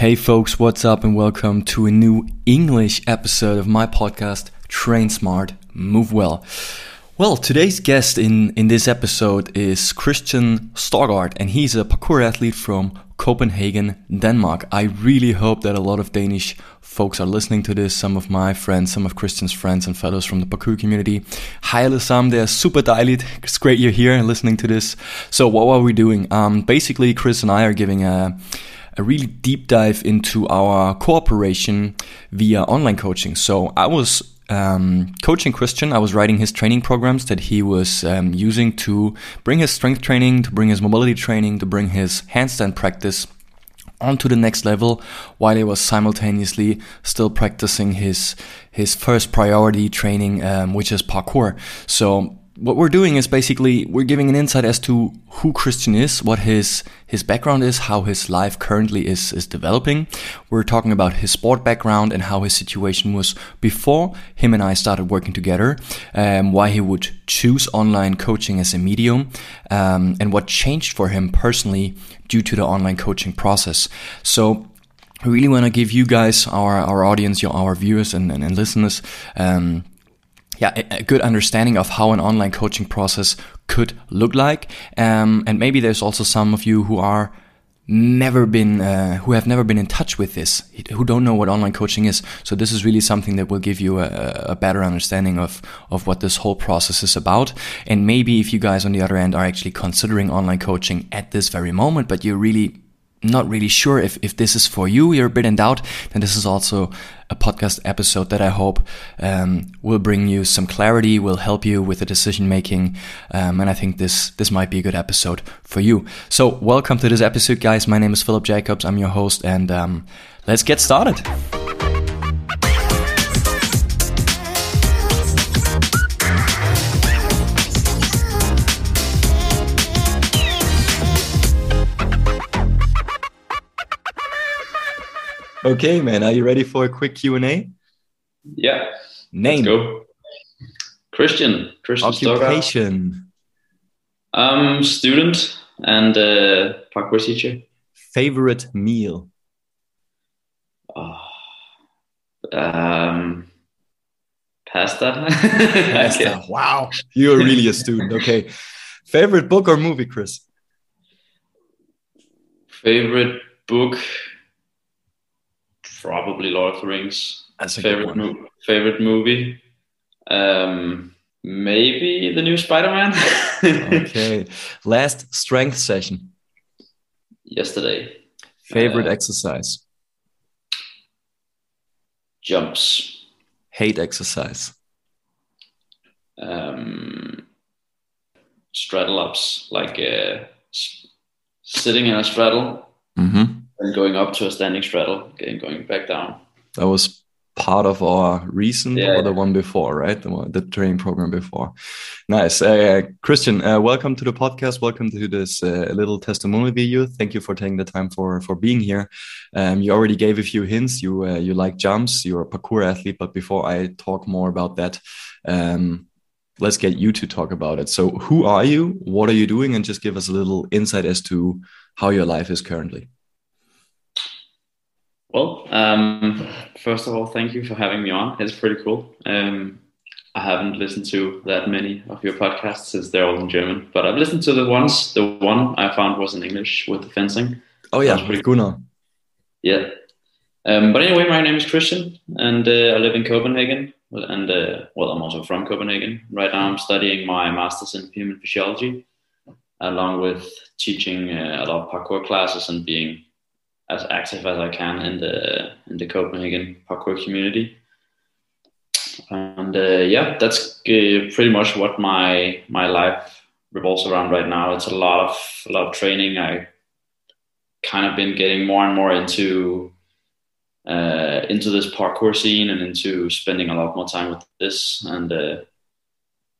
Hey folks, what's up and welcome to a new English episode of my podcast, Train Smart, Move Well. Well, today's guest in, in this episode is Christian Storgaard, and he's a parkour athlete from Copenhagen, Denmark. I really hope that a lot of Danish folks are listening to this. Some of my friends, some of Christian's friends and fellows from the parkour community. Hi, Sam. They're super dejligt. It's great you're here and listening to this. So, what are we doing? Um, basically, Chris and I are giving a a really deep dive into our cooperation via online coaching. So I was um, coaching Christian. I was writing his training programs that he was um, using to bring his strength training, to bring his mobility training, to bring his handstand practice onto the next level while he was simultaneously still practicing his his first priority training um, which is parkour so what we're doing is basically we're giving an insight as to who Christian is, what his his background is, how his life currently is is developing. We're talking about his sport background and how his situation was before him and I started working together, um, why he would choose online coaching as a medium, um, and what changed for him personally due to the online coaching process. So I really want to give you guys, our our audience, your our viewers and, and, and listeners, um, yeah, a good understanding of how an online coaching process could look like. Um, and maybe there's also some of you who are never been uh, who have never been in touch with this who don't know what online coaching is so this is really something that will give you a, a, better understanding of of what this whole process is about and maybe if you guys on the other end are actually considering online coaching at this very moment but you're really not really sure if, if this is for you, you're a bit in doubt, then this is also a podcast episode that I hope um, will bring you some clarity, will help you with the decision making, um, and I think this this might be a good episode for you. So, welcome to this episode, guys. My name is Philip Jacobs. I'm your host, and um, let's get started. Okay, man. Are you ready for a quick Q and A? Yeah. Name. Let's go. Christian. Christian. Occupation. Um, student and uh, parkour teacher. Favorite meal. Oh, um, pasta. pasta. Wow, you're really a student. Okay. Favorite book or movie, Chris? Favorite book probably Lord of the Rings. That's a favorite mo- favorite movie. Um, maybe the new Spider-Man. okay. Last strength session. Yesterday. Favorite uh, exercise. Jumps. Hate exercise. Um, straddle ups, like uh, sitting in a straddle. Mm-hmm and going up to a standing straddle, getting going back down. That was part of our recent yeah, or the one before, right? The one, the training program before. Nice, uh, Christian. Uh, welcome to the podcast. Welcome to this uh, little testimonial video. Thank you for taking the time for for being here. Um, you already gave a few hints. You uh, you like jumps. You're a parkour athlete. But before I talk more about that. Um, let's get you to talk about it. So, who are you? What are you doing? And just give us a little insight as to how your life is currently. Well, um, first of all, thank you for having me on. It's pretty cool. Um, I haven't listened to that many of your podcasts since they're all in German, but I've listened to the ones. The one I found was in English with the fencing. Oh yeah, pretty Gunnar. Yeah. Um, but anyway, my name is Christian, and uh, I live in Copenhagen. And uh, well, I'm also from Copenhagen. Right now, I'm studying my master's in human physiology, along with teaching uh, a lot of parkour classes and being as active as I can in the in the Copenhagen parkour community. And uh, yeah, that's pretty much what my my life revolves around right now. It's a lot of a lot of training. I kind of been getting more and more into uh, into this parkour scene and into spending a lot more time with this and uh,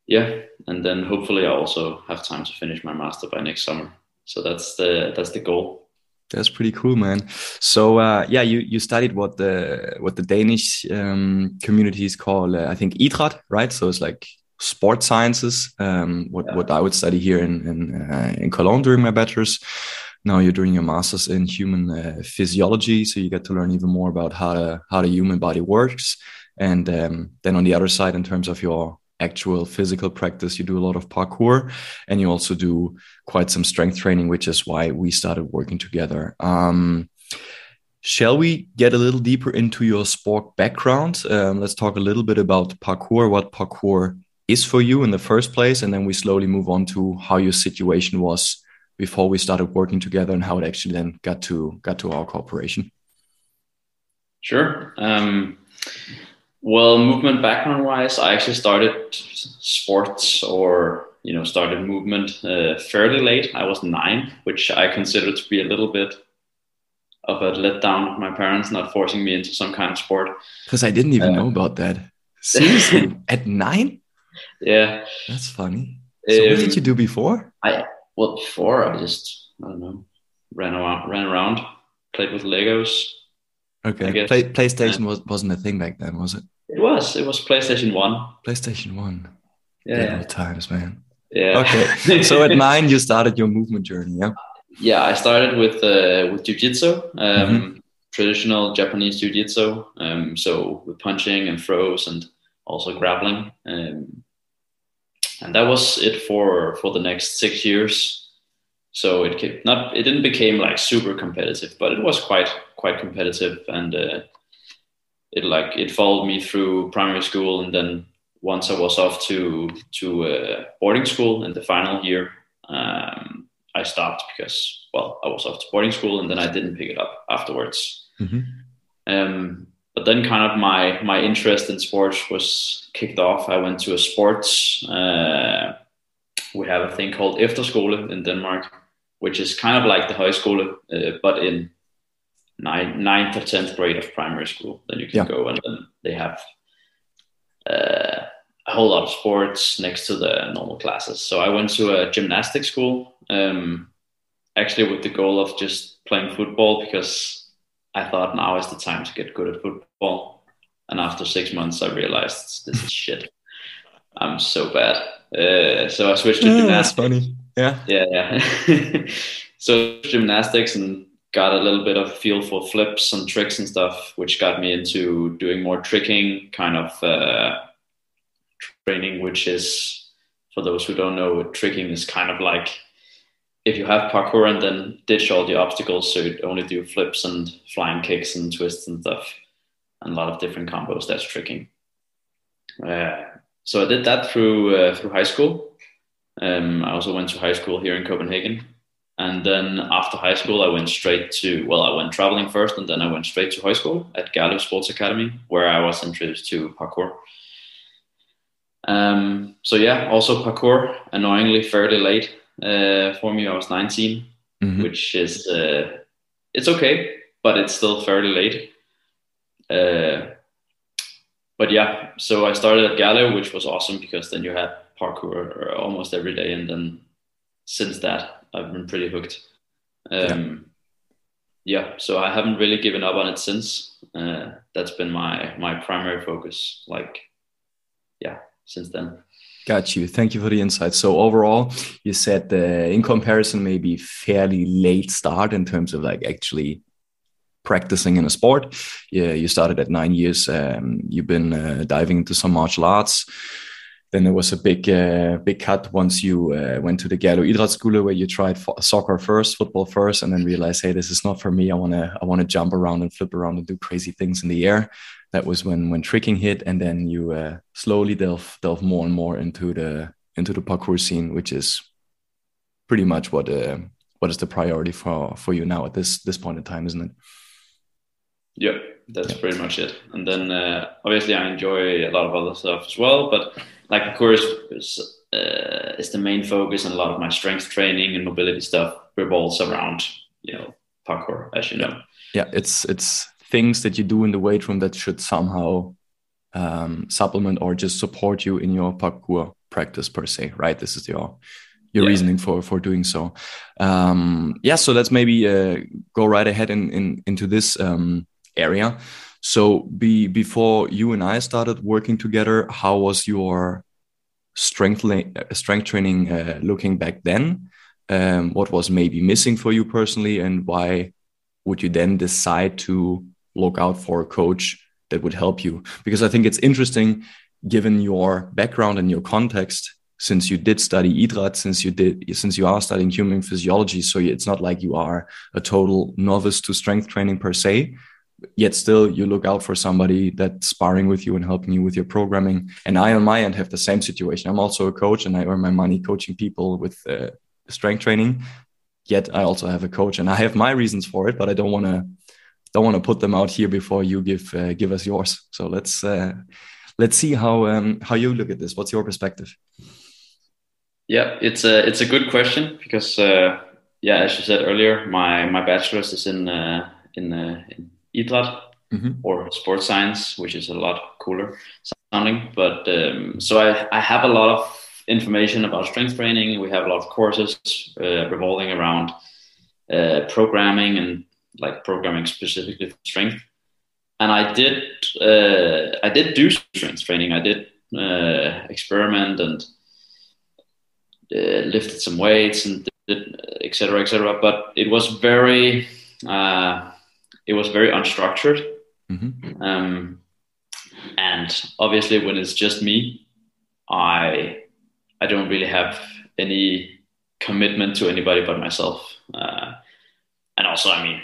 yeah and then hopefully i also have time to finish my master by next summer so that's the that's the goal that's pretty cool, man. So uh, yeah, you you studied what the what the Danish um, communities call, uh, I think, idræt, right? So it's like sport sciences. Um, what yeah. what I would study here in in, uh, in Cologne during my bachelor's. now you're doing your master's in human uh, physiology, so you get to learn even more about how to, how the human body works. And um, then on the other side, in terms of your actual physical practice, you do a lot of parkour, and you also do quite some strength training, which is why we started working together. Um, Shall we get a little deeper into your sport background? Um, let's talk a little bit about parkour, what parkour is for you in the first place, and then we slowly move on to how your situation was before we started working together and how it actually then got to got to our cooperation. Sure. Um, well, movement background wise, I actually started sports or you know started movement uh, fairly late. I was nine, which I consider to be a little bit of a letdown of my parents not forcing me into some kind of sport. Because I didn't even uh, know about that. Seriously, at nine? Yeah, that's funny. So um, what did you do before? I well before I just I don't know ran around, ran around, played with Legos. Okay, Play, PlayStation was wasn't a thing back then, was it? It was. It was PlayStation One. PlayStation One. Yeah. Good times, man. Yeah. Okay. so at nine, you started your movement journey, yeah? yeah, I started with uh, with jujitsu, um, mm-hmm. traditional Japanese jujitsu. Um, so with punching and throws and also grappling, um, and that was it for for the next six years. So it not it didn't became like super competitive, but it was quite quite competitive, and uh, it like it followed me through primary school, and then once I was off to to uh, boarding school in the final year. Um, I stopped because, well, I was off to boarding school and then I didn't pick it up afterwards. Mm-hmm. Um, but then kind of my, my interest in sports was kicked off. I went to a sports, uh, we have a thing called Efterskole in Denmark, which is kind of like the high school, uh, but in nine, ninth or 10th grade of primary school. Then you can yeah. go and then they have uh, a whole lot of sports next to the normal classes. So I went to a gymnastic school um, actually with the goal of just playing football because I thought now is the time to get good at football. And after six months, I realized this is shit. I'm so bad. Uh, so I switched to yeah, gymnastics. That's funny. Yeah. Yeah. yeah. so gymnastics and got a little bit of feel for flips and tricks and stuff, which got me into doing more tricking kind of uh, training, which is, for those who don't know, tricking is kind of like if you have parkour and then ditch all the obstacles, so you only do flips and flying kicks and twists and stuff, and a lot of different combos. That's tricking. Uh, so I did that through uh, through high school. Um, I also went to high school here in Copenhagen, and then after high school, I went straight to well, I went traveling first, and then I went straight to high school at Gerlev Sports Academy, where I was introduced to parkour. Um, so yeah, also parkour, annoyingly fairly late uh, for me. I was 19, mm-hmm. which is uh, it's okay, but it's still fairly late. Uh, but yeah, so I started at Gerlev, which was awesome because then you had parkour almost every day, and then since that I've been pretty hooked. Um, yeah. yeah. so I haven't really given up on it since. Uh, that's been my my primary focus. Like, yeah, since then. Got you. Thank you for the insight. So overall, you said uh, in comparison, maybe fairly late start in terms of like actually practicing in a sport. Yeah, you started at nine years. Um, you've been uh, diving into some martial arts. Then there was a big, uh, big cut once you uh, went to the Gerlev Idrætsskole where you tried soccer first, football first, and then realized, hey, this is not for me. I wanna, I wanna jump around and flip around and do crazy things in the air that was when when tricking hit, and then you uh, slowly delve delve more and more into the into the parkour scene, which is pretty much what uh, what is the priority for for you now at this this point in time, isn't it? Yep, that's pretty much it. And then uh, obviously I enjoy a lot of other stuff as well, but like of course is, uh, is the main focus, and a lot of my strength training and mobility stuff revolves around you know parkour, as you know. Yeah, it's it's things that you do in the weight room that should somehow um, supplement or just support you in your parkour practice per se, right? This is your your yeah. reasoning for for doing so. Um, yeah, so let's maybe uh, go right ahead in, in into this um, area. So, be before you and I started working together, how was your strength strength training uh, looking back then? um, what was maybe missing for you personally, and why would you then decide to look out for a coach that would help you? Because I think it's interesting, given your background and your context, since you did study idræt, since you did, since you are studying human physiology, so it's not like you are a total novice to strength training per se. Yet still, you look out for somebody that's sparring with you and helping you with your programming. And I, on my end, have the same situation. I'm also a coach, and I earn my money coaching people with uh, strength training. Yet I also have a coach, and I have my reasons for it, but I don't want to don't want to put them out here before you give uh, give us yours. So let's uh, let's see how um, how you look at this. What's your perspective? Yeah, it's a it's a good question because uh, yeah, as you said earlier, my my bachelor's is in uh, in, uh, in idræt mm-hmm. or sports science, which is a lot cooler sounding. But um, so I I have a lot of information about strength training. We have a lot of courses uh, revolving around uh, programming and like programming specifically for strength. And I did uh, I did do strength training. I did uh, experiment and uh, lifted some weights and did etc. etc. But it was very uh, it was very unstructured. Mm-hmm. Um, and obviously, when it's just me, I I don't really have any commitment to anybody but myself. Uh, and also, I mean,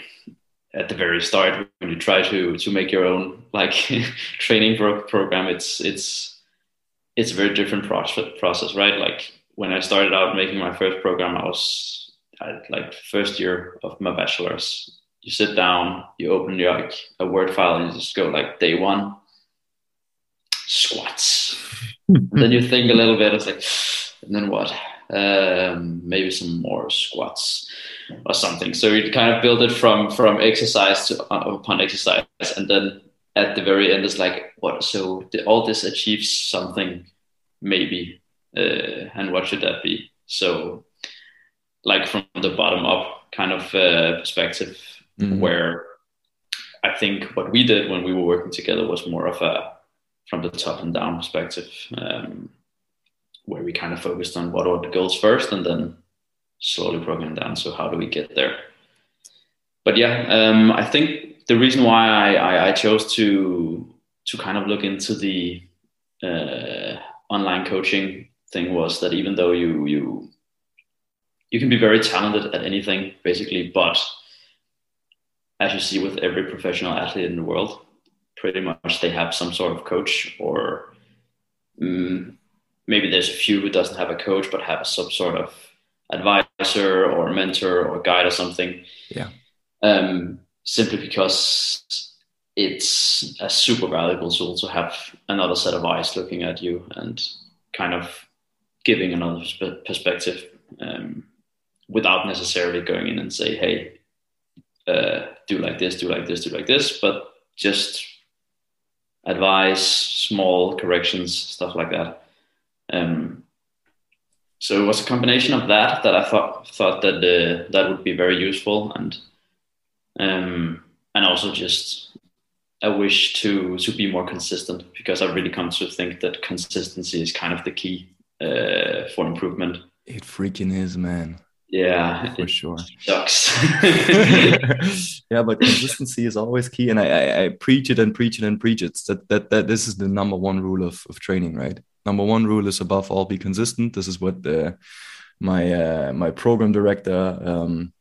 at the very start, when you try to to make your own like training pro- program, it's it's it's a very different process, process, right? Like when I started out making my first program, I was I, like first year of my bachelor's. You sit down, you open your like, a Word file, and you just go like day one squats. then you think a little bit. It's like, and then what? Um, maybe some more squats or something. So you kind of build it from from exercise to uh, upon exercise, and then at the very end, it's like, what? So the, all this achieves something, maybe, uh, and what should that be? So, like from the bottom up kind of uh, perspective, mm-hmm. where I think what we did when we were working together was more of a from the top and down perspective, um, where we kind of focused on what are the goals first, and then slowly broke them down. So how do we get there? But yeah, um, I think the reason why I, I, I, chose to to kind of look into the uh, online coaching thing was that even though you you you can be very talented at anything basically, but as you see with every professional athlete in the world, pretty much they have some sort of coach or um, maybe there's a few who doesn't have a coach but have some sort of advisor or mentor or guide or something. Yeah. Um, simply because it's a super valuable tool to have another set of eyes looking at you and kind of giving another perspective um, without necessarily going in and say, hey, uh, do like this, do like this, do like this, but just advice, small corrections, stuff like that. Um, so it was a combination of that that I thought thought that uh, that would be very useful and um, and also just a wish to to be more consistent because I've really come to think that consistency is kind of the key uh, for improvement. It freaking is, man. Yeah, for sure. Sucks. yeah, but consistency is always key, and I, I, I, preach it and preach it and preach it. That that that this is the number one rule of of training, right? number one rule is above all be consistent. This is what the, my uh, my program director um,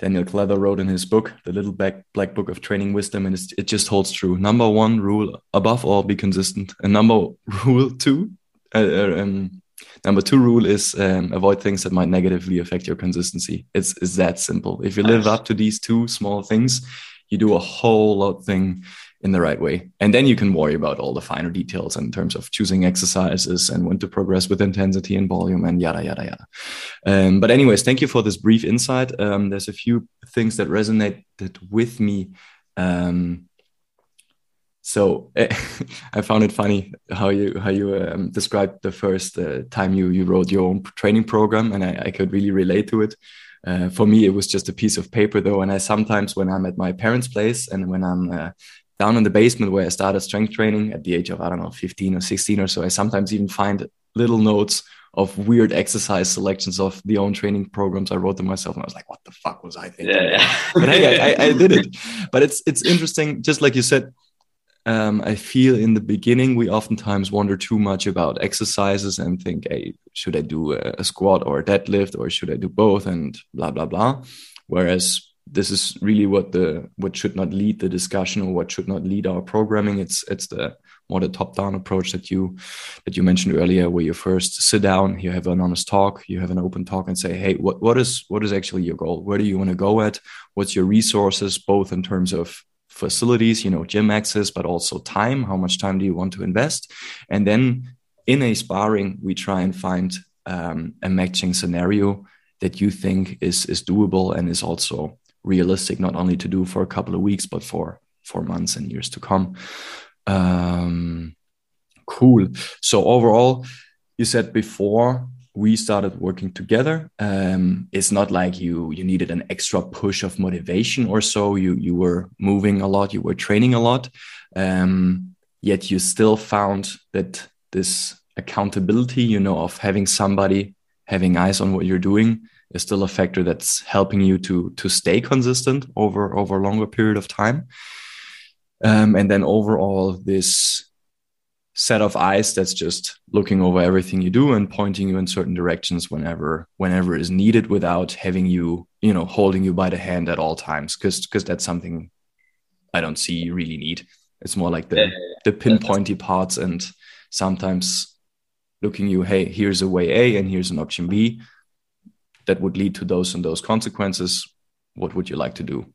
Daniel Cleather wrote in his book, The Little Black, Black Book of Training Wisdom, and it just holds true. Number one rule above all be consistent, and number rule two, uh, uh, um, number two rule is um, avoid things that might negatively affect your consistency. It's it's that simple. If you live up to these two small things, you do a whole lot thing in the right way. And then you can worry about all the finer details in terms of choosing exercises and when to progress with intensity and volume and yada, yada, yada. Um, but, anyways, thank you for this brief insight. Um, there's a few things that resonated with me. Um, so I found it funny how you how you um, described the first uh, time you you wrote your own training program, and I, I could really relate to it. Uh, for me, it was just a piece of paper, though, and I sometimes, when I'm at my parents' place and when I'm uh, down in the basement where I started strength training at the age of, I don't know, 15 or 16 or so, I sometimes even find little notes of weird exercise selections of the own training programs. I wrote them myself, and I was like, "What the fuck was I thinking?" Yeah, yeah. but hey, I, I, did it. But it's it's interesting, just like you said. Um, I feel in the beginning we oftentimes wonder too much about exercises and think, "Hey, should I do a, a squat or a deadlift, or should I do both?" and blah blah blah. Whereas this is really what the what should not lead the discussion or what should not lead our programming. It's it's the more the top down approach that you that you mentioned earlier, where you first sit down, you have an honest talk, you have an open talk, and say, hey, what what is what is actually your goal? Where do you want to go at? What's your resources, both in terms of facilities, you know, gym access, but also time. How much time do you want to invest? And then in a sparring, we try and find um, a matching scenario that you think is is doable and is also realistic, not only to do for a couple of weeks, but for for months and years to come. Um, cool. So overall, you said before we started working together, um, it's not like you you needed an extra push of motivation or so. You you were moving a lot, you were training a lot, um, yet you still found that this accountability, you know, of having somebody having eyes on what you're doing is still a factor that's helping you to to stay consistent over over a longer period of time um, and then overall this set of eyes that's just looking over everything you do and pointing you in certain directions whenever whenever is needed without having you you know holding you by the hand at all times because because that's something i don't see you really need. It's more like the yeah, yeah, the pinpointy parts and sometimes looking you hey here's a way a and here's an option b that would lead to those and those consequences. What would you like to do?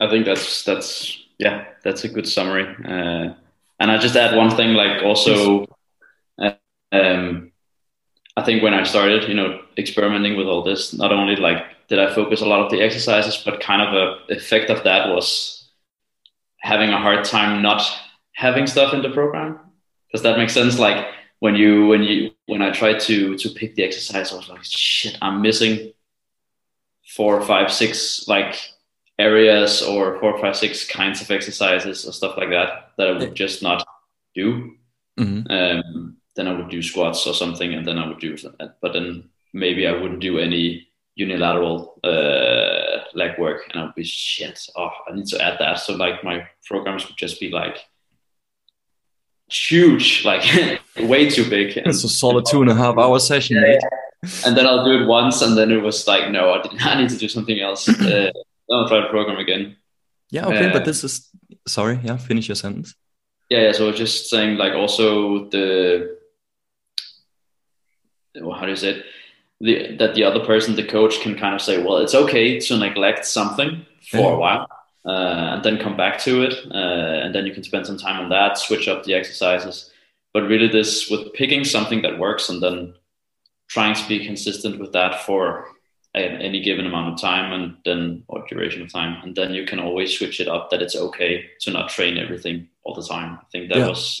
I think that's that's yeah that's a good summary. Uh, and i just add one thing like also uh, um, i think when i started you know experimenting with all this not only like did i focus a lot of the exercises but kind of a effect of that was having a hard time not having stuff in the program. Does that make sense? Like when you when you when I tried to to pick the exercise, I was like, shit, I'm missing four, five, six like areas or four, five, six kinds of exercises or stuff like that that I would just not do. Mm-hmm. Um, then I would do squats or something, and then I would do, that. but then maybe I wouldn't do any unilateral uh, leg work, and I'd be shit. Oh, I need to add that. So like my programs would just be like huge, like way too big. It's a solid two and a half hour session, yeah, And then I'll do it once, and then it was like, no, I, did, I need to do something else. uh, I'll try the program again. Yeah, okay, uh, but this is sorry. Yeah, finish your sentence. Yeah, yeah. So I was just saying, like, also the how do you say it? The, that the other person, the coach, can kind of say, well, it's okay to neglect something for yeah. a while uh, and then come back to it. Uh, and then you can spend some time on that, switch up the exercises. But really, this with picking something that works and then trying to be consistent with that for a, any given amount of time and then or duration of time. And then you can always switch it up that it's okay to not train everything all the time. I think that yeah. was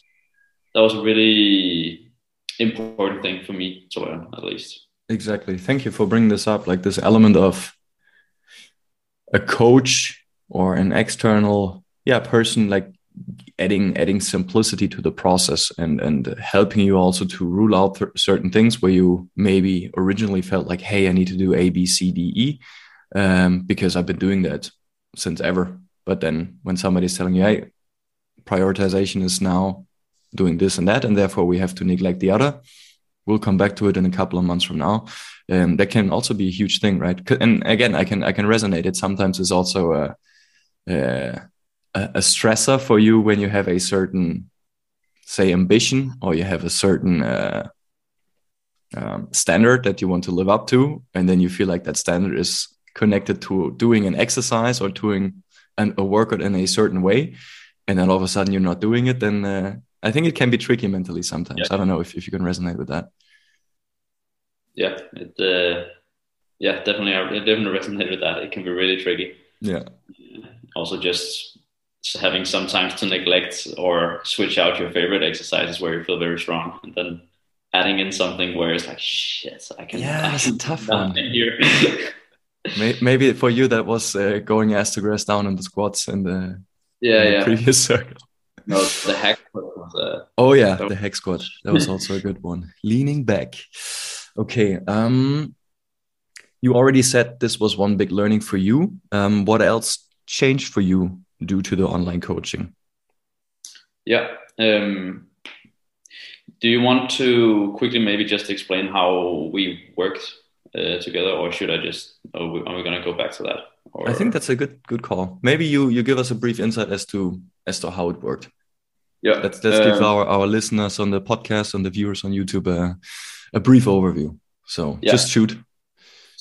that was a really important thing for me to learn at least. Exactly. Thank you for bringing this up. Like this element of a coach or an external yeah person like adding adding simplicity to the process and and helping you also to rule out certain things where you maybe originally felt like hey i need to do a b c d e um, because i've been doing that since ever. But then when somebody's telling you hey prioritization is now doing this and that and therefore we have to neglect the other we'll come back to it in a couple of months from now. Um, that can also be a huge thing right? And again i can i can resonate it. Sometimes is also a uh, a stressor for you when you have a certain say ambition or you have a certain uh, um, standard that you want to live up to and then you feel like that standard is connected to doing an exercise or doing an, a workout in a certain way and then all of a sudden you're not doing it then uh, i think it can be tricky mentally sometimes. Yeah. i don't know if, if you can resonate with that. Yeah it uh, yeah definitely i definitely resonate with that. It can be really tricky. Yeah. Also just having sometimes to neglect or switch out your favorite exercises where you feel very strong and then adding in something where it's like shit i can yeah it's a tough one here maybe for you that was uh, going ass to grass down in the squats in the yeah in yeah previous circle no the hack was. Uh, oh yeah, the hex squat. That was also a good one. Leaning back. Okay. Um, you already said this was one big learning for you. Um, what else changed for you due to the online coaching? Yeah. Um, do you want to quickly maybe just explain how we worked uh, together, or should I just? Are we, we going to go back to that? Or... I think that's a good good call. Maybe you you give us a brief insight as to as to how it worked. Yeah, let's let's um, give our our listeners on the podcast and the viewers on YouTube a, a brief overview. So yeah. just shoot.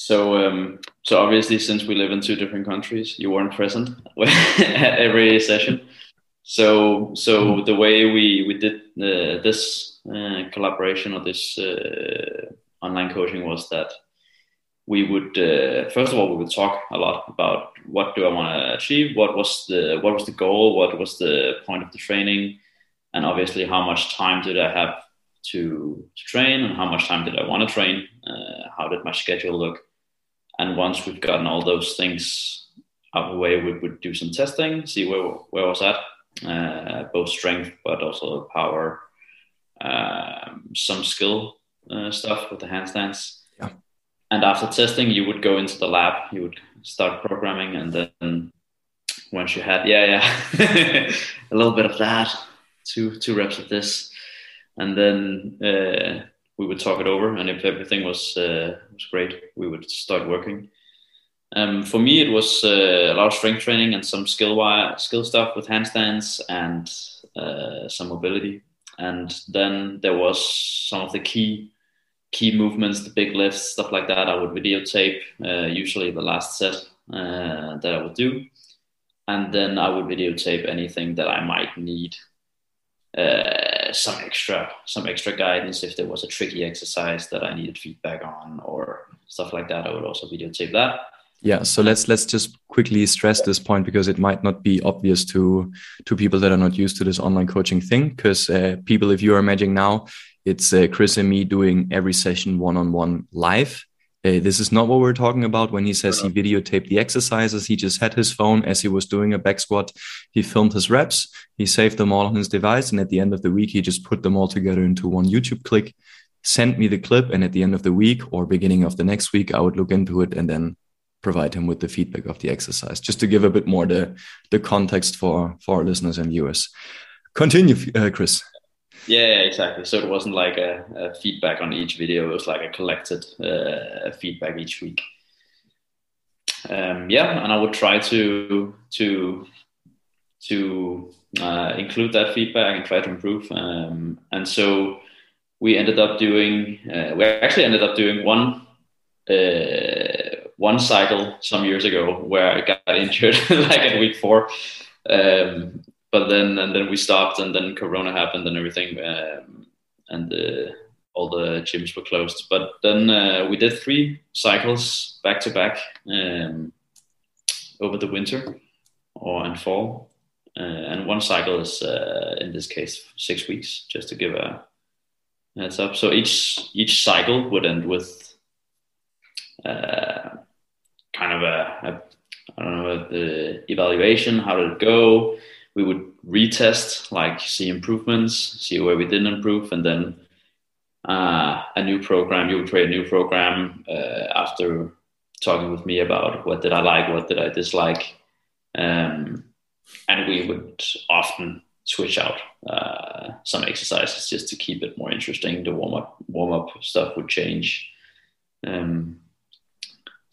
So um, so obviously, since we live in two different countries, you weren't present at every session. So so the way we we did uh, this uh, collaboration or this uh, online coaching was that we would uh, first of all we would talk a lot about what do I want to achieve, what was the what was the goal, what was the point of the training, and obviously how much time did I have to, to train and how much time did I want to train, uh, how did my schedule look, and once we've gotten all those things out of the way, we would do some testing, see where where was at, uh, both strength but also power, um, some skill uh, stuff with the handstands Yeah. and after testing you would go into the lab you would start programming and then once you had yeah yeah a little bit of that two two reps of this and then uh, we would talk it over and if everything was uh, was great we would start working. Um, for me it was uh, a lot of strength training and some skill wire, skill stuff with handstands and uh, some mobility. And then there was some of the key key movements, the big lifts, stuff like that, I would videotape, uh, usually the last set uh, that I would do. And then I would videotape anything that I might need uh, some extra some extra guidance if there was a tricky exercise that I needed feedback on or stuff like that. I would also videotape that. Yeah, so let's let's just quickly stress this point because it might not be obvious to to people that are not used to this online coaching thing. Because uh, people, if you are imagining now, it's uh, Chris and me doing every session one on one live. Uh, this is not what we're talking about when he says he videotaped the exercises. He just had his phone as he was doing a back squat. He filmed his reps. He saved them all on his device. And at the end of the week, he just put them all together into one YouTube click, sent me the clip. And at the end of the week or beginning of the next week, I would look into it and then provide him with the feedback of the exercise, just to give a bit more the, the context for, for our listeners and viewers. Continue, uh, Chris. Yeah, exactly. So it wasn't like a, a, feedback on each video; it was like a collected uh, feedback each week. Um, yeah, and I would try to to to uh, include that feedback and try to improve. Um, and so we ended up doing. Uh, we actually ended up doing one uh, one cycle some years ago where I got injured like at week four. Um, but then and then we stopped, and then Corona happened and everything, um, and the, all the gyms were closed. But then uh, we did three cycles back to back um, over the winter or and fall, uh, and one cycle is uh, in this case six weeks, just to give a heads up. So each each cycle would end with uh, kind of a, a I don't know the evaluation. How did it go? We would retest, like see improvements, see where we didn't improve, and then uh, a new program. You would create a new program uh, after talking with me about what did I like, what did I dislike, um, and we would often switch out uh, some exercises just to keep it more interesting. The warm up warm up stuff would change. Um,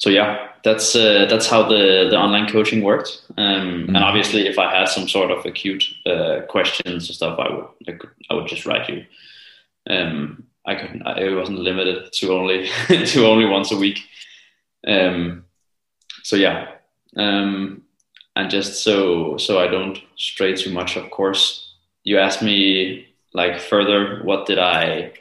so yeah, that's uh, that's how the the online coaching worked. Um, mm-hmm. And obviously, if I had some sort of acute uh, questions or stuff, I would I, could, I would just write you. Um, I couldn't. I, it wasn't limited to only to only once a week. Um, so yeah, um, and just so so I don't stray too much. Of course, you asked me like further. What did I?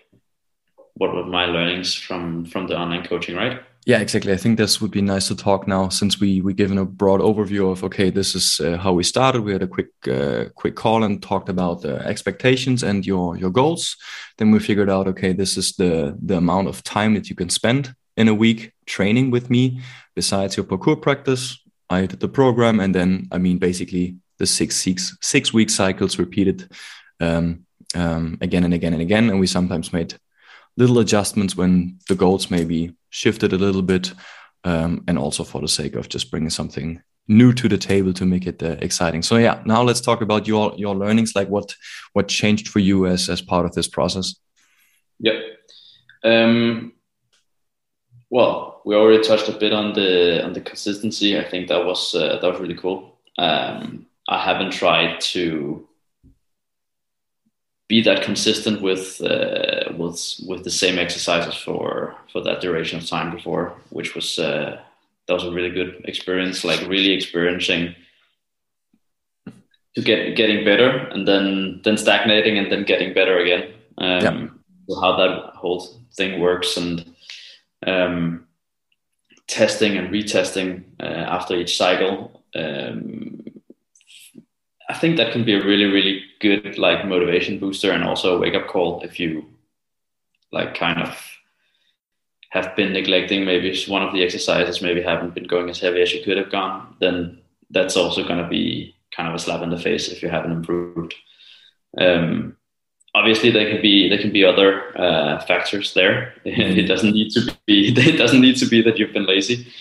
What were my learnings from from the online coaching? Right. Yeah, exactly. I think this would be nice to talk now, since we we given a broad overview of okay, this is uh, how we started. We had a quick uh, quick call and talked about the expectations and your your goals. Then we figured out okay, this is the the amount of time that you can spend in a week training with me. Besides your parkour practice, I did the program, and then I mean basically the six six six week cycles repeated um, um, again and again and again. And we sometimes made little adjustments when the goals maybe shifted a little bit, um, and also for the sake of just bringing something new to the table to make it uh, exciting. So yeah, now let's talk about your your learnings. Like what what changed for you as as part of this process. Yep. Um, well, we already touched a bit on the on the consistency. I think that was uh, that was really cool. Um, I haven't tried to be that consistent with uh, with with the same exercises for for that duration of time before, which was uh, that was a really good experience. Like really experiencing to get getting better and then then stagnating and then getting better again. Um, yeah. so how that whole thing works and um, testing and retesting uh, after each cycle. Um, I think that can be a really, really good like motivation booster and also a wake up call if you like kind of have been neglecting maybe one of the exercises, maybe haven't been going as heavy as you could have gone, then that's also going to be kind of a slap in the face if you haven't improved. Um, obviously, there can be there can be other uh, factors there. it doesn't need to be it doesn't need to be that you've been lazy.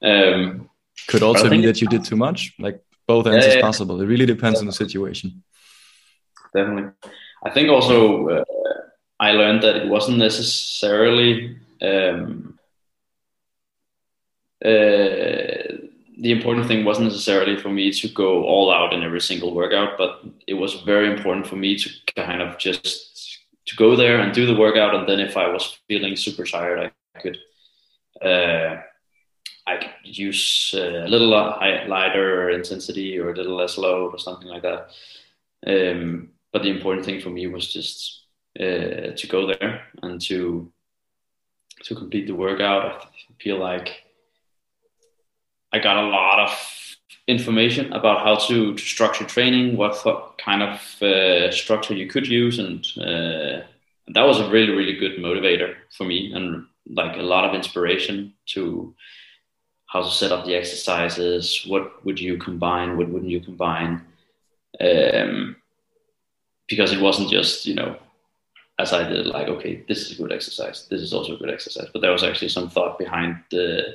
Um, Could also be that you did too much. Like both ends yeah, is possible. It really depends on the situation. Definitely. I think also uh, I learned that it wasn't necessarily um, uh, the important thing wasn't necessarily for me to go all out in every single workout, but it was very important for me to kind of just to go there and do the workout, and then if I was feeling super tired, I could uh, I could use uh, a little lighter intensity or a little less load or something like that. Um, but the important thing for me was just uh, to go there and to to complete the workout. I feel like I got a lot of information about how to, to structure training, what kind of uh, structure you could use, and uh, that was a really really good motivator for me, and like a lot of inspiration to how to set up the exercises, what would you combine, what wouldn't you combine, um, because it wasn't just you know as I did like okay this is a good exercise, this is also a good exercise, but there was actually some thought behind the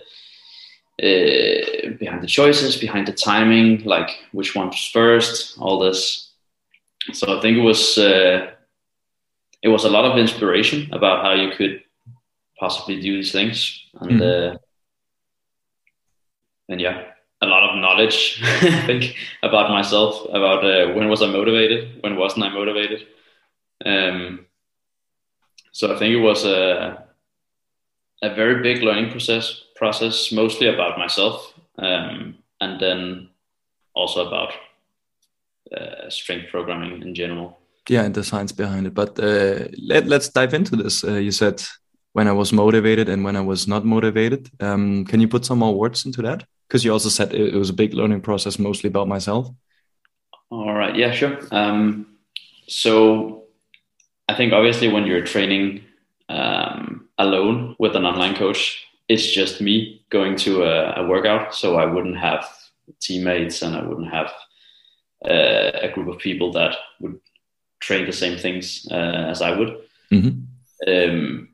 uh, behind the choices, behind the timing, like which one was first, all this. So I think it was uh, it was a lot of inspiration about how you could possibly do these things, and mm. uh, and yeah, a lot of knowledge I think about myself, about uh, when was I motivated, when wasn't I motivated. Um, so I think it was a a very big learning process process, mostly about myself, um, and then also about uh, strength programming in general. Yeah, and the science behind it. But uh, let, let's dive into this. Uh, you said when I was motivated and when I was not motivated. Um, can you put some more words into that? Because you also said it, was a big learning process, mostly about myself. All right. Yeah, sure. Um, so I think obviously when you're training um, alone with an online coach, it's just me going to a, a, workout. So I wouldn't have teammates and I wouldn't have uh, a group of people that would train the same things uh, as I would. Mm-hmm. Um,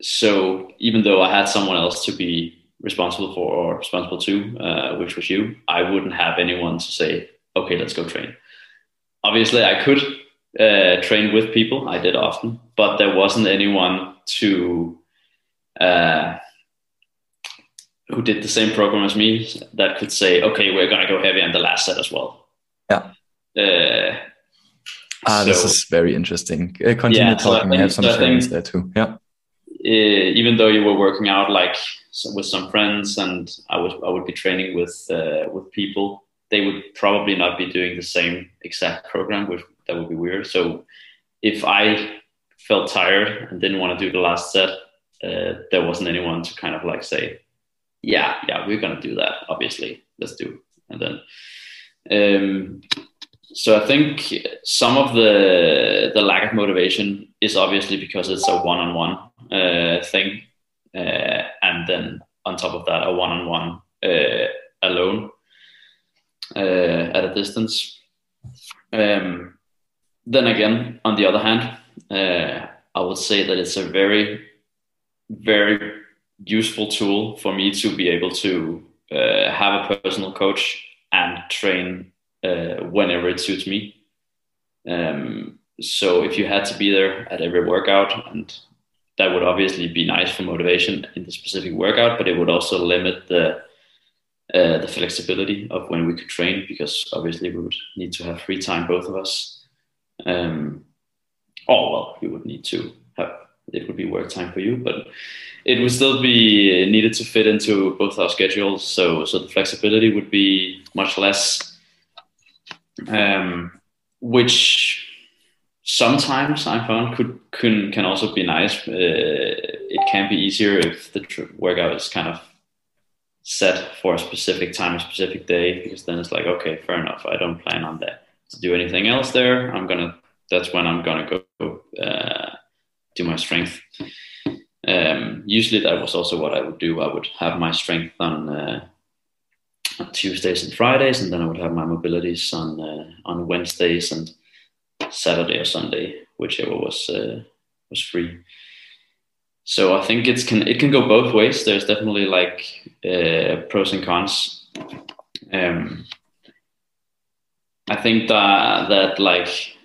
so even though I had someone else to be responsible for or responsible to, uh, which was you, I wouldn't have anyone to say, okay, let's go train. Obviously, I could uh, train with people. I did often, but there wasn't anyone to uh, who did the same program as me that could say, okay, we're going to go heavy on the last set as well. Yeah. Uh, ah, so, this is very interesting. Uh, continue yeah, talking. So I have some so trainings there too. Yeah. Uh, even though you were working out like with some friends, and I would I would be training with uh, with people, they would probably not be doing the same exact program, which that would be weird. So if I felt tired and didn't want to do the last set, uh, there wasn't anyone to kind of like say, yeah, yeah, we're gonna do that. Obviously, let's do. It. And then, um, so I think some of the the lack of motivation is obviously because it's a one-on-one uh, thing, uh, and then on top of that, a one-on-one uh, alone uh, at a distance. Um, then again, on the other hand, uh, I would say that it's a very, very useful tool for me to be able to uh, have a personal coach and train whenever it suits me. Um, so if you had to be there at every workout, and that would obviously be nice for motivation in the specific workout, but it would also limit the uh, the flexibility of when we could train because obviously we would need to have free time, both of us. Um, oh well, you would need to have it would be work time for you, but it would still be needed to fit into both our schedules. So so the flexibility would be much less, um, which sometimes I found could can can also be nice. Uh, it can be easier if the tr- workout is kind of set for a specific time, a specific day, because then it's like, okay, fair enough. I don't plan on that to do anything else there. I'm gonna. That's when I'm gonna go uh, do my strength. Um, usually, that was also what I would do. I would have my strength on, uh, on Tuesdays and Fridays, and then I would have my mobilities on uh, on Wednesdays and Saturday or Sunday, whichever was uh, was free so I think it's can it can go both ways. There's definitely like uh, pros and cons. Um, I think that that like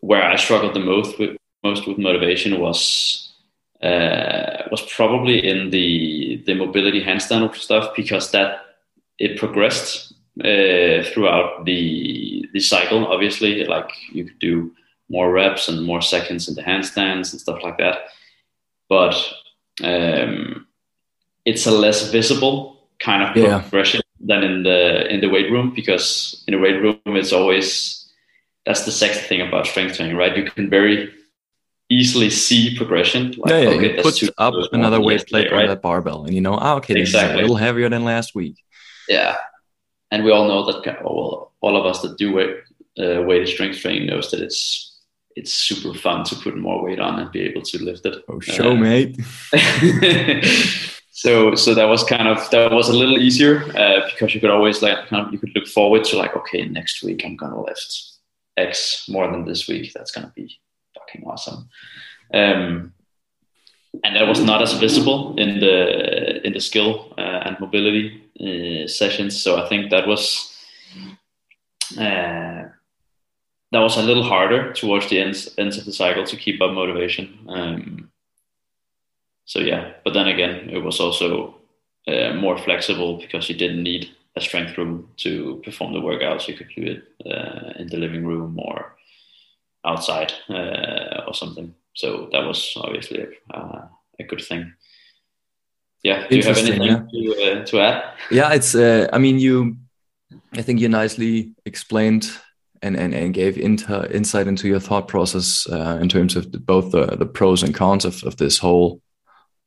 where I struggled the most with most with motivation was uh, was probably in the the mobility handstand stuff because that it progressed uh, throughout the the cycle. Obviously, like you could do more reps and more seconds in the handstands and stuff like that but um, it's a less visible kind of yeah. progression than in the in the weight room because in the weight room it's always that's the sexy thing about strength training, right? You can very easily see progression. Like, yeah, yeah. Okay, you put up another weight plate right? on that barbell, and you know, oh, okay, this is a little heavier than last week. Yeah, and we all know that. Well, all of us that do weight uh, weighted strength training knows that it's it's super fun to put more weight on and be able to lift it. Oh, show, uh, mate. so, so that was kind of that was a little easier uh, because you could always like kind of you could look forward to like, okay, next week I'm gonna lift X more than this week. That's gonna be fucking awesome. Um, and that was not as visible in the in the skill uh, and mobility uh, sessions. So I think that was. Uh, that was a little harder towards the ends ends of the cycle to keep up motivation. Um, so yeah, but then again, it was also uh, more flexible because you didn't need a strength room to perform the workouts. You could do it uh, in the living room or outside uh, or something. So that was obviously a, a good thing. Yeah. Do you have anything yeah. to, uh, to add? Yeah, it's. Uh, I mean, you. I think you nicely explained and, and, and gave inter, insight into your thought process uh, in terms of the, both the, the pros and cons of, of this whole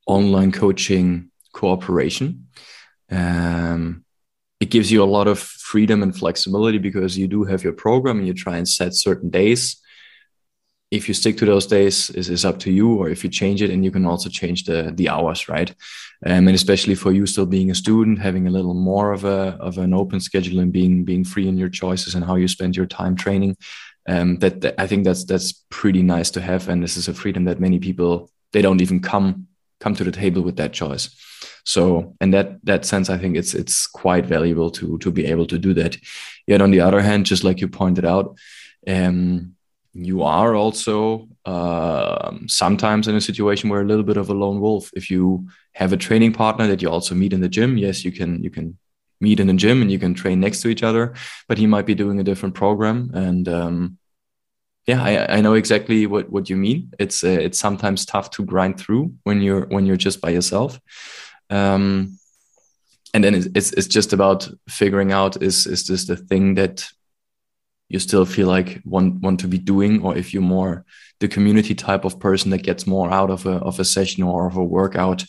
online coaching cooperation. Um, it gives you a lot of freedom and flexibility because you do have your program and you try and set certain days if you stick to those days is, is up to you or if you change it and you can also change the the hours right? Um, and especially for you still being a student having a little more of a of an open schedule and being being free in your choices and how you spend your time training um, that, that i think that's that's pretty nice to have and this is a freedom that many people they don't even come come to the table with that choice. So in that that sense i think it's it's quite valuable to to be able to do that. Yet on the other hand just like you pointed out um, you are also uh, sometimes in a situation where a little bit of a lone wolf. If you have a training partner that you also meet in the gym, yes, you can you can meet in the gym and you can train next to each other, but he might be doing a different program. And um, yeah, I, I know exactly what what you mean. It's uh, it's sometimes tough to grind through when you're when you're just by yourself. Um, and then it's, it's just about figuring out is is this the thing that you still feel like want want to be doing, or if you're more the community type of person that gets more out of a of a session or of a workout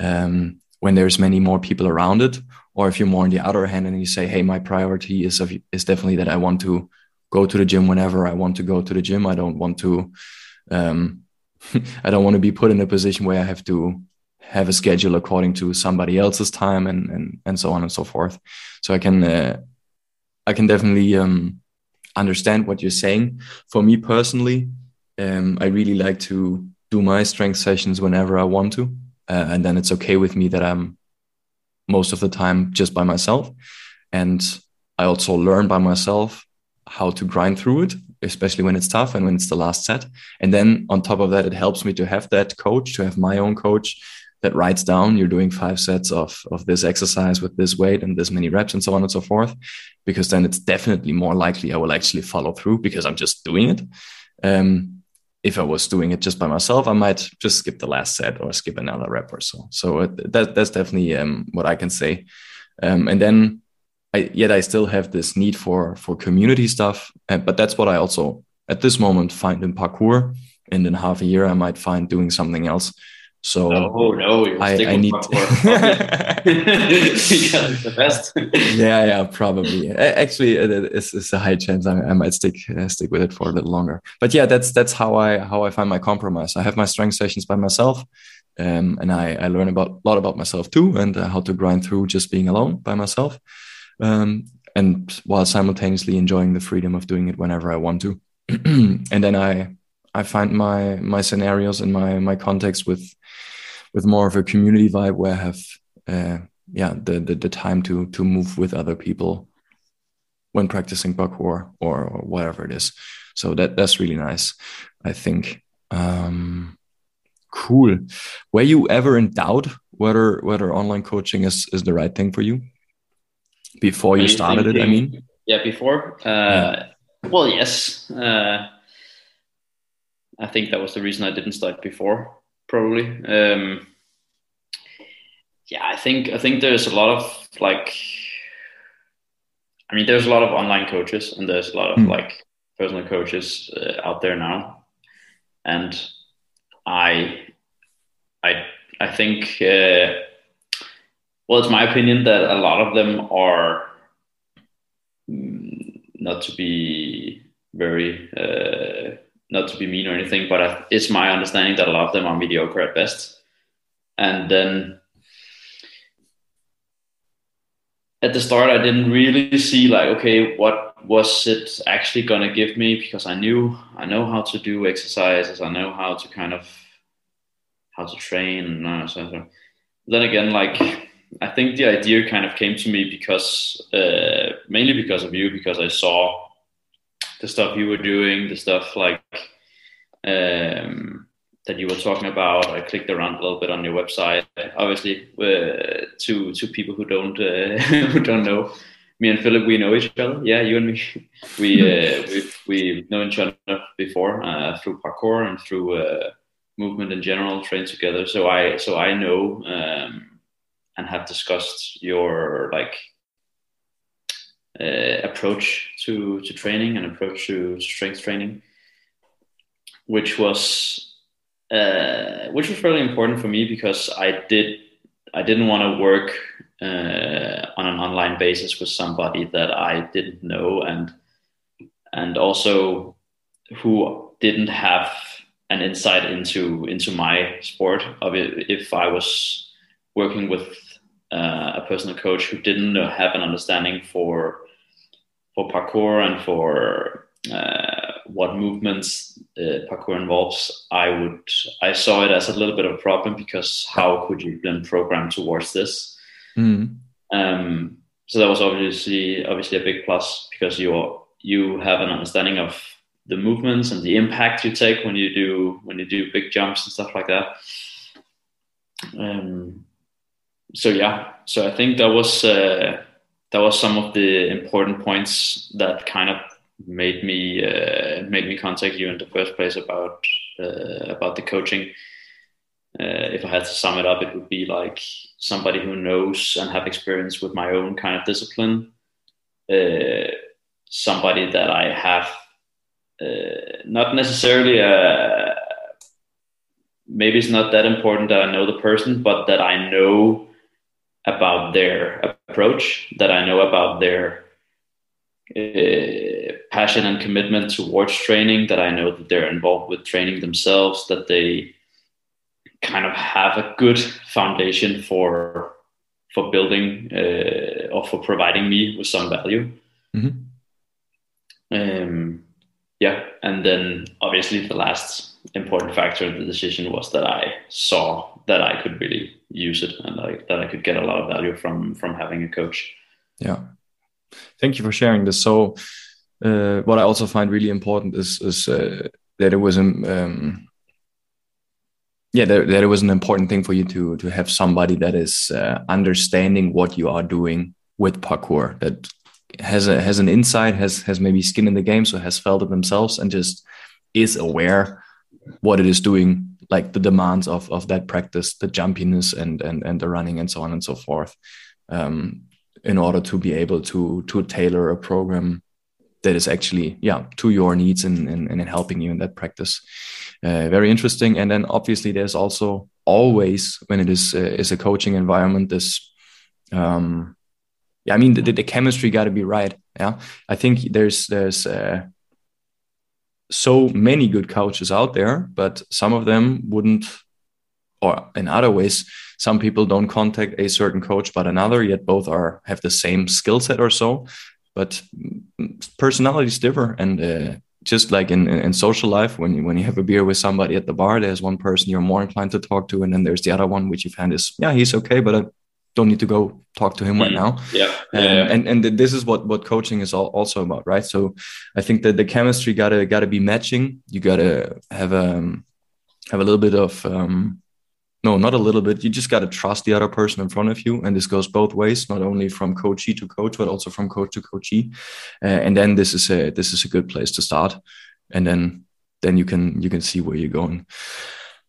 um, when there's many more people around it, or if you're more on the other hand and you say, hey, my priority is of, is definitely that I want to go to the gym whenever I want to go to the gym. I don't want to um, I don't want to be put in a position where I have to have a schedule according to somebody else's time and and and so on and so forth. So I can uh, I can definitely um, understand what you're saying. For me personally, um, I really like to do my strength sessions whenever I want to, uh, and then it's okay with me that I'm most of the time just by myself, and I also learn by myself how to grind through it, especially when it's tough and when it's the last set. And then on top of that, it helps me to have that coach, to have my own coach that writes down you're doing five sets of of this exercise with this weight and this many reps and so on and so forth because then it's definitely more likely i will actually follow through because i'm just doing it. Um, if i was doing it just by myself i might just skip the last set or skip another rep or so. So uh, that, that's definitely um, what i can say. Um, and then I, yet i still have this need for for community stuff uh, but that's what i also at this moment find in parkour. And in half a year i might find doing something else so no, no, I, I need the best. yeah, yeah, probably. Actually, it's, it's a high chance I, I might stick uh, stick with it for a little longer. But yeah, that's that's how I how I find my compromise. I have my strength sessions by myself, um, and I I learn about a lot about myself too, and uh, how to grind through just being alone by myself, um, and while simultaneously enjoying the freedom of doing it whenever I want to. and then I I find my my scenarios and my my context with with more of a community vibe where I have uh, yeah the, the, the time to to move with other people when practicing parkour or, or whatever it is. So that that's really nice. I think. Um, cool. Were you ever in doubt whether whether online coaching is is the right thing for you before you started thinking, it? I mean, yeah, before. Uh, yeah. Well, yes. Uh, I think that was the reason I didn't start before probably. Um, yeah, I think I think there's a lot of like, I mean, there's a lot of online coaches and there's a lot of mm. like personal coaches uh, out there now, and I, I, I think, uh, well, it's my opinion that a lot of them are mm, not to be very. Uh, not to be mean or anything, but it's my understanding that a lot of them are mediocre at best. And then at the start, I didn't really see like, okay, what was it actually gonna give me? Because I knew I know how to do exercises, I know how to kind of how to train, and uh, so, then again, like I think the idea kind of came to me because uh, mainly because of you, because I saw the stuff you were doing, the stuff like um, that you were talking about. I clicked around a little bit on your website. Obviously, uh, to to people who don't uh, who don't know, me and Philip, we know each other. Yeah, you and me, we uh, we we known each other before uh, through parkour and through uh, movement in general, trained together. So I so I know um, and have discussed your like uh, approach to to training and approach to strength training, which was uh, which was really important for me because I did I didn't want to work uh, on an online basis with somebody that I didn't know and and also who didn't have an insight into into my sport. Of if I was working with uh, a personal coach who didn't have an understanding for for parkour and for uh, what movements uh, parkour involves, I would I saw it as a little bit of a problem because how could you then program towards this? Mm. Um, so that was obviously obviously a big plus because you you have an understanding of the movements and the impact you take when you do when you do big jumps and stuff like that. Um, so yeah, so I think that was uh, that was some of the important points that kind of made me uh, made me contact you in the first place about uh, about the coaching. Uh, if I had to sum it up, it would be like somebody who knows and have experience with my own kind of discipline. Uh, somebody that I have uh, not necessarily a maybe it's not that important that I know the person, but that I know about their approach, that I know about their uh, passion and commitment towards training, that I know that they're involved with training themselves, that they kind of have a good foundation for for building uh, or for providing me with some value. Mm-hmm. Um, yeah, and then obviously the last important factor of the decision was that I saw that I could really use it and I, that I could get a lot of value from from having a coach. Yeah, thank you for sharing this. So, uh, what I also find really important is is uh, that it was um, yeah that, that, it was an important thing for you to to have somebody that is uh, understanding what you are doing with parkour that has a has an insight has has maybe skin in the game so has felt it themselves and just is aware what it is doing like the demands of of that practice the jumpiness and and and the running and so on and so forth um, in order to be able to to tailor a program that is actually yeah to your needs and and, and in helping you in that practice. Uh, very interesting. And then obviously there's also always when it is uh, is a coaching environment this um yeah i mean the, the chemistry got to be right yeah? I think there's there's uh, so many good coaches out there but some of them wouldn't or in other ways some people don't contact a certain coach but another yet both are have the same skill set or so. But personalities differ and uh, just like in, in social life when you when you have a beer with somebody at the bar there's one person you're more inclined to talk to and then there's the other one which you find is yeah he's okay but don't need to go talk to him right mm. now yeah, um, yeah. and and this is what what coaching is all, also about right so i think that the chemistry gotta gotta be matching you gotta have a um, have a little bit of um, no, not a little bit. You just got to trust the other person in front of you. And this goes both ways, not only from coachee to coach, but also from coach to coachee. Uh, and then this is a, this is a good place to start. And then, then you can, you can see where you're going.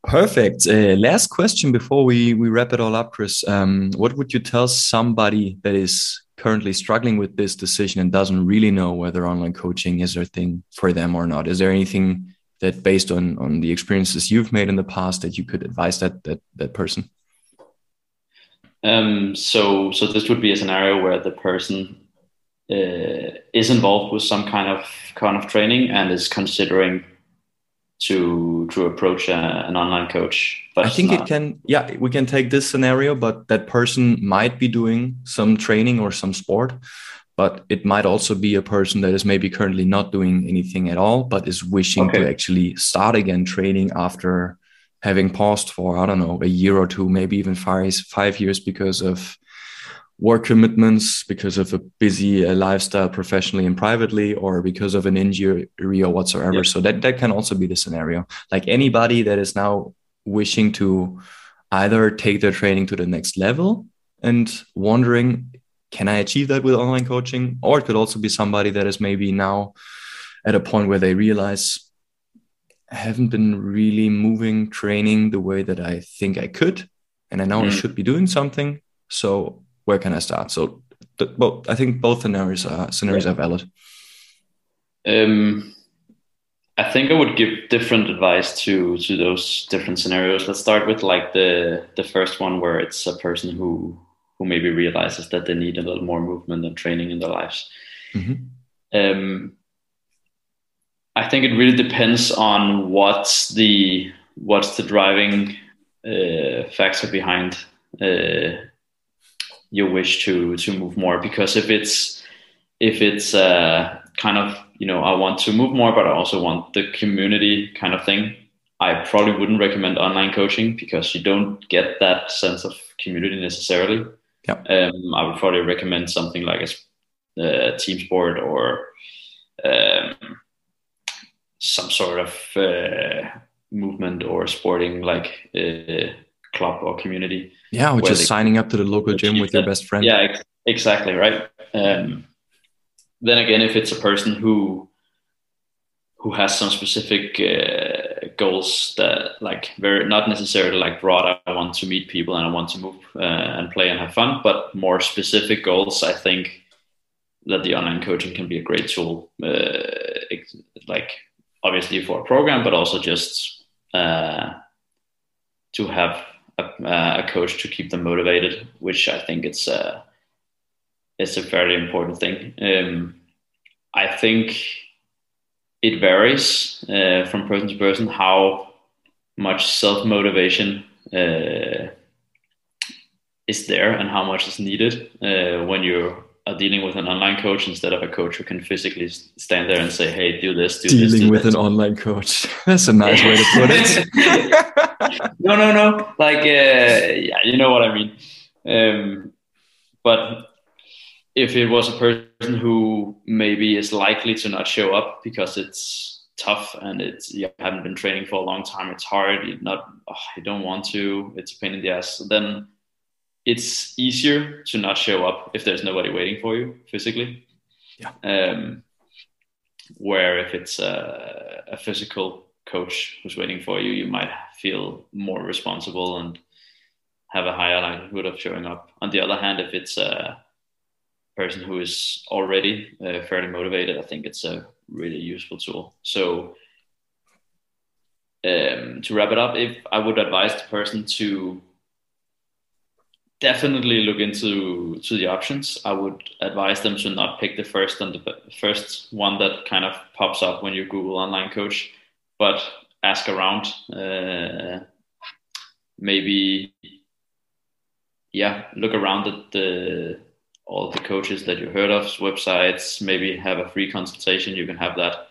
Perfect. Uh, last question before we, we wrap it all up, Chris. Um, what would you tell somebody that is currently struggling with this decision and doesn't really know whether online coaching is their thing for them or not? Is there anything that based on on the experiences you've made in the past that you could advise that that that person um, so so this would be a scenario where the person uh, is involved with some kind of kind of training and is considering to to approach a, an online coach But i think it can yeah we can take this scenario but that person might be doing some training or some sport but it might also be a person that is maybe currently not doing anything at all, but is wishing okay. to actually start again training after having paused for, I don't know, a year or two, maybe even five, five years because of work commitments, because of a busy uh, lifestyle professionally and privately, or because of an injury or whatsoever. Yep. So that, that can also be the scenario. Like anybody that is now wishing to either take their training to the next level and wondering can I achieve that with online coaching? Or it could also be somebody that is maybe now at a point where they realize I haven't been really moving training the way that I think I could. And I know mm. I should be doing something. So where can I start? So well, I think both scenarios are scenarios yeah. are valid. Um, I think I would give different advice to to those different scenarios. Let's start with like the the first one where it's a person who who maybe realizes that they need a little more movement and training in their lives. Mm-hmm. Um, I think it really depends on what's the what's the driving uh, factor behind uh, your wish to to move more. Because if it's if it's uh, kind of you know I want to move more, but I also want the community kind of thing. I probably wouldn't recommend online coaching because you don't get that sense of community necessarily. Yeah. Um, I would probably recommend something like a, team sport or um, some sort of uh, movement or sporting like uh, club or community. Yeah, which is signing up to the local gym with your best friend. Yeah, ex- exactly right. Um, then again, if it's a person who who has some specific uh, goals that like very not necessarily like broad i want to meet people and i want to move uh, and play and have fun but more specific goals i think that the online coaching can be a great tool uh, like obviously for a program but also just uh, to have a, a, coach to keep them motivated which i think it's a uh, it's a fairly important thing. Um, i think it varies uh, from person to person how much self motivation uh, is there and how much is needed uh, when you're are dealing with an online coach instead of a coach who can physically stand there and say, "Hey, do this, do dealing this." Dealing with an online coach. That's a nice way to put it. no, no, no. Like, uh, yeah, you know what I mean. Um, but if it was a person who maybe is likely to not show up because it's tough and it's you haven't been training for a long time, it's hard, you not oh, you don't want to, it's a pain in the ass, then it's easier to not show up if there's nobody waiting for you physically. Yeah. Um, where if it's a, a, physical coach who's waiting for you, you might feel more responsible and have a higher likelihood of showing up. On the other hand, if it's a person who is already uh, fairly motivated, I think it's a really useful tool. So um, to wrap it up, if I would advise the person to definitely look into to the options. I would advise them to not pick the first and the first one that kind of pops up when you Google online coach, but ask around. Uh, maybe, yeah, look around at the all the coaches that you heard of, websites. Maybe have a free consultation. You can have that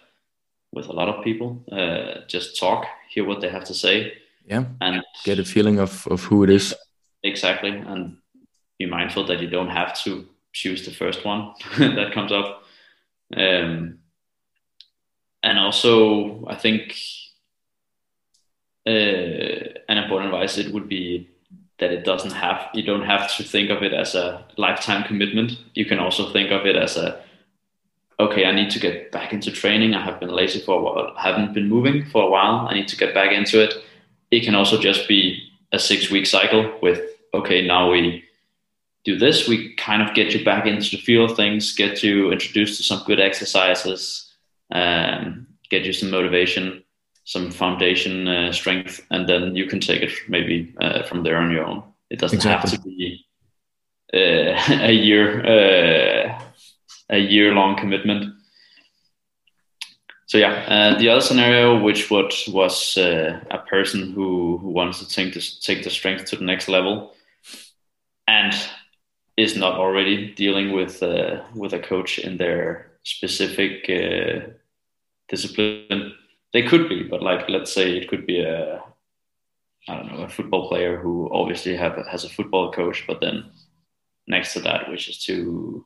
with a lot of people. Uh, just talk, hear what they have to say. Yeah, and get a feeling of of who it is exactly. And be mindful that you don't have to choose the first one that comes up. Um, and also i think uh, an important advice it would be that it doesn't have you don't have to think of it as a lifetime commitment. You can also think of it as a okay i need to get back into training. I have been lazy for a while. I haven't been moving for a while. I need to get back into it. It can also just be a six week cycle with okay, now we do this, we kind of get you back into the feel of things, get you introduced to some good exercises, um, get you some motivation, some foundation uh, strength, and then you can take it maybe uh, from there on your own. It doesn't exactly. have to be uh, a year, uh, a year long commitment. So yeah, uh, the other scenario, which what was uh, a person who who wants to take this, take the strength to the next level, and is not already dealing with uh, with a coach in their specific uh, discipline. They could be, but like let's say it could be a I don't know a football player who obviously have has a football coach, but then next to that, which is to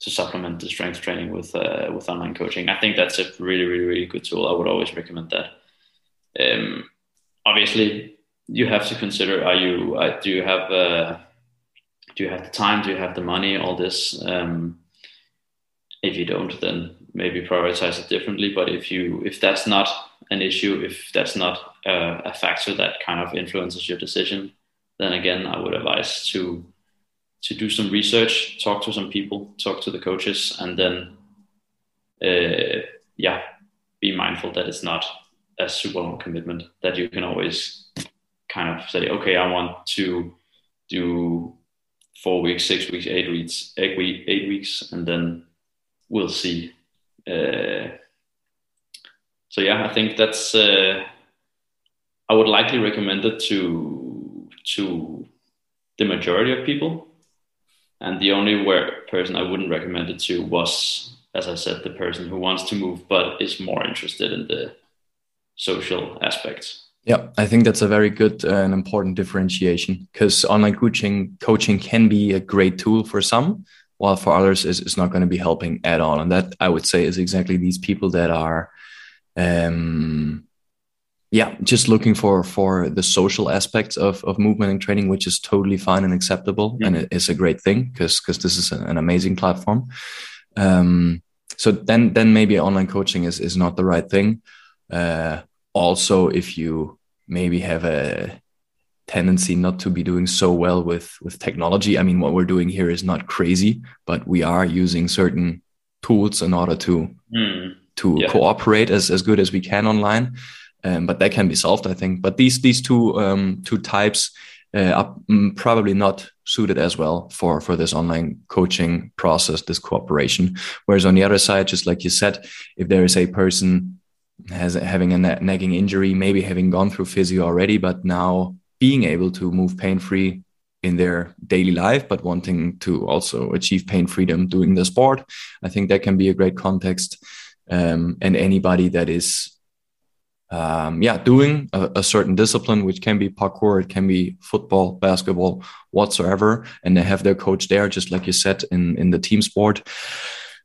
to supplement the strength training with uh, with online coaching. I think that's a really really really good tool. I would always recommend that. Um, obviously, you have to consider: Are you uh, do you have uh, do you have the time? Do you have the money? All this. Um, if you don't, then maybe prioritize it differently. But if you if that's not an issue, if that's not uh, a factor that kind of influences your decision, then again, I would advise to to do some research, talk to some people, talk to the coaches, and then uh, yeah, be mindful that it's not a super long commitment. That you can always kind of say, okay, I want to do four weeks, six weeks, eight weeks, eight, week, eight weeks, and then we'll see. Uh, so yeah, I think that's. Uh, I would likely recommend it to to the majority of people, and the only where person I wouldn't recommend it to was, as I said, the person who wants to move but is more interested in the social aspects. Yeah, I think that's a very good uh, and important differentiation because online coaching coaching can be a great tool for some, while for others is, is not going to be helping at all. And that I would say is exactly these people that are um yeah, just looking for for the social aspects of, of movement and training, which is totally fine and acceptable, mm-hmm. and it is a great thing because because this is an amazing platform. Um, so then then maybe online coaching is is not the right thing. Uh, also, if you maybe have a tendency not to be doing so well with with technology. I mean, what we're doing here is not crazy, but we are using certain tools in order to mm. to yeah. cooperate as as good as we can online. Um, but that can be solved, I think. But these these two um, two types uh, are mm, probably not suited as well for for this online coaching process, this cooperation. Whereas on the other side, just like you said, if there is a person has having a nagging injury, maybe having gone through physio already, but now being able to move pain free in their daily life, but wanting to also achieve pain freedom doing the sport. I think that can be a great context. Um, and anybody that is, um, yeah, doing a, a, certain discipline, which can be parkour, it can be football, basketball, whatsoever, and they have their coach there, just like you said in in the team sport.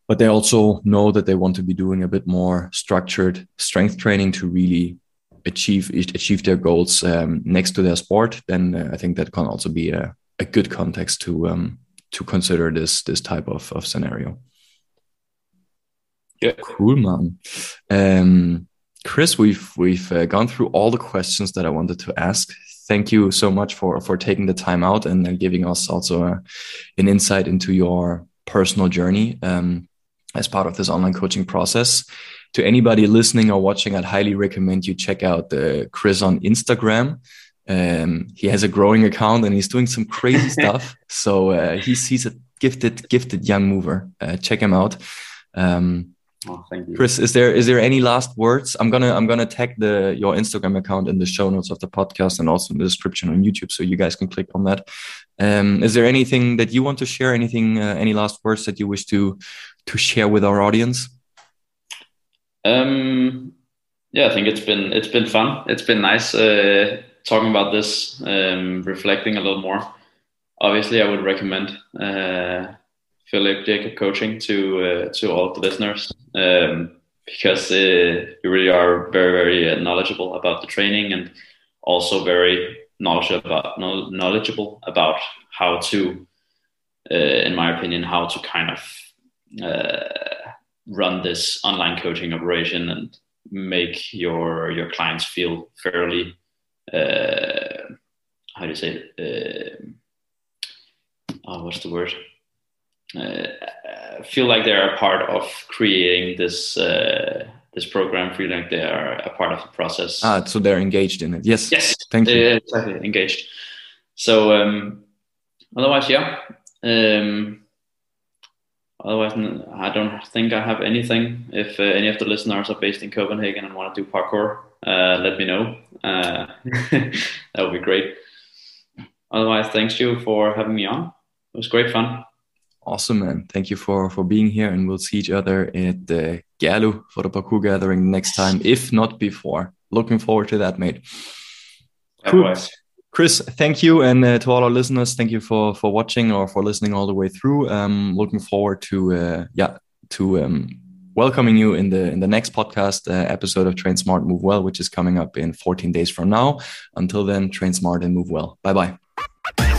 But they also know that they want to be doing a bit more structured strength training to really achieve achieve their goals um, next to their sport, then uh, I think that can also be a, a good context to um, to consider this this type of, of scenario. Yeah, cool, man. Um, Chris, we've we've uh, gone through all the questions that I wanted to ask. Thank you so much for for taking the time out and uh, giving us also uh, an insight into your personal journey um, as part of this online coaching process to anybody listening or watching, I'd highly recommend you check out uh, Chris on Instagram. Um, he has a growing account and he's doing some crazy stuff. So uh, he's he's a gifted gifted young mover. Uh, check him out. Um, oh, thank you. Chris, is there is there any last words? I'm gonna I'm gonna tag the your Instagram account in the show notes of the podcast and also in the description on YouTube, so you guys can click on that. Um, is there anything that you want to share? Anything? Uh, any last words that you wish to to share with our audience? Um, yeah, I think it's been it's been fun. It's been nice uh, talking about this, um, reflecting a little more. Obviously, I would recommend uh, Philip Jacob coaching to uh, to all the listeners um, because uh, you really are very very uh, knowledgeable about the training and also very knowledgeable about knowledgeable about how to, uh, in my opinion, how to kind of run this online coaching operation and make your your clients feel fairly uh, how do you say it? Uh, oh, what's the word? Uh, feel like they're a part of creating this uh, this program. Feel like they are a part of the process. Ah, so they're engaged in it. Yes. Yes. Thank you. exactly engaged. So um, otherwise, yeah. Um, otherwise, I don't think I have anything. If uh, any of the listeners are based in Copenhagen and want to do parkour, uh, let me know. Uh, that would be great. Otherwise, thanks you for having me on. It was great fun. Awesome, man. Thank you for for being here, and we'll see each other at the Gerlev for the parkour gathering next time, if not before. Looking forward to that, mate. Cool. Chris, thank you, and uh, to all our listeners, thank you for for watching or for listening all the way through. Um, looking forward to uh, yeah to um, welcoming you in the in the next podcast uh, episode of Train Smart Move Well, which is coming up in 14 days from now. Until then, train smart and move well. Bye bye.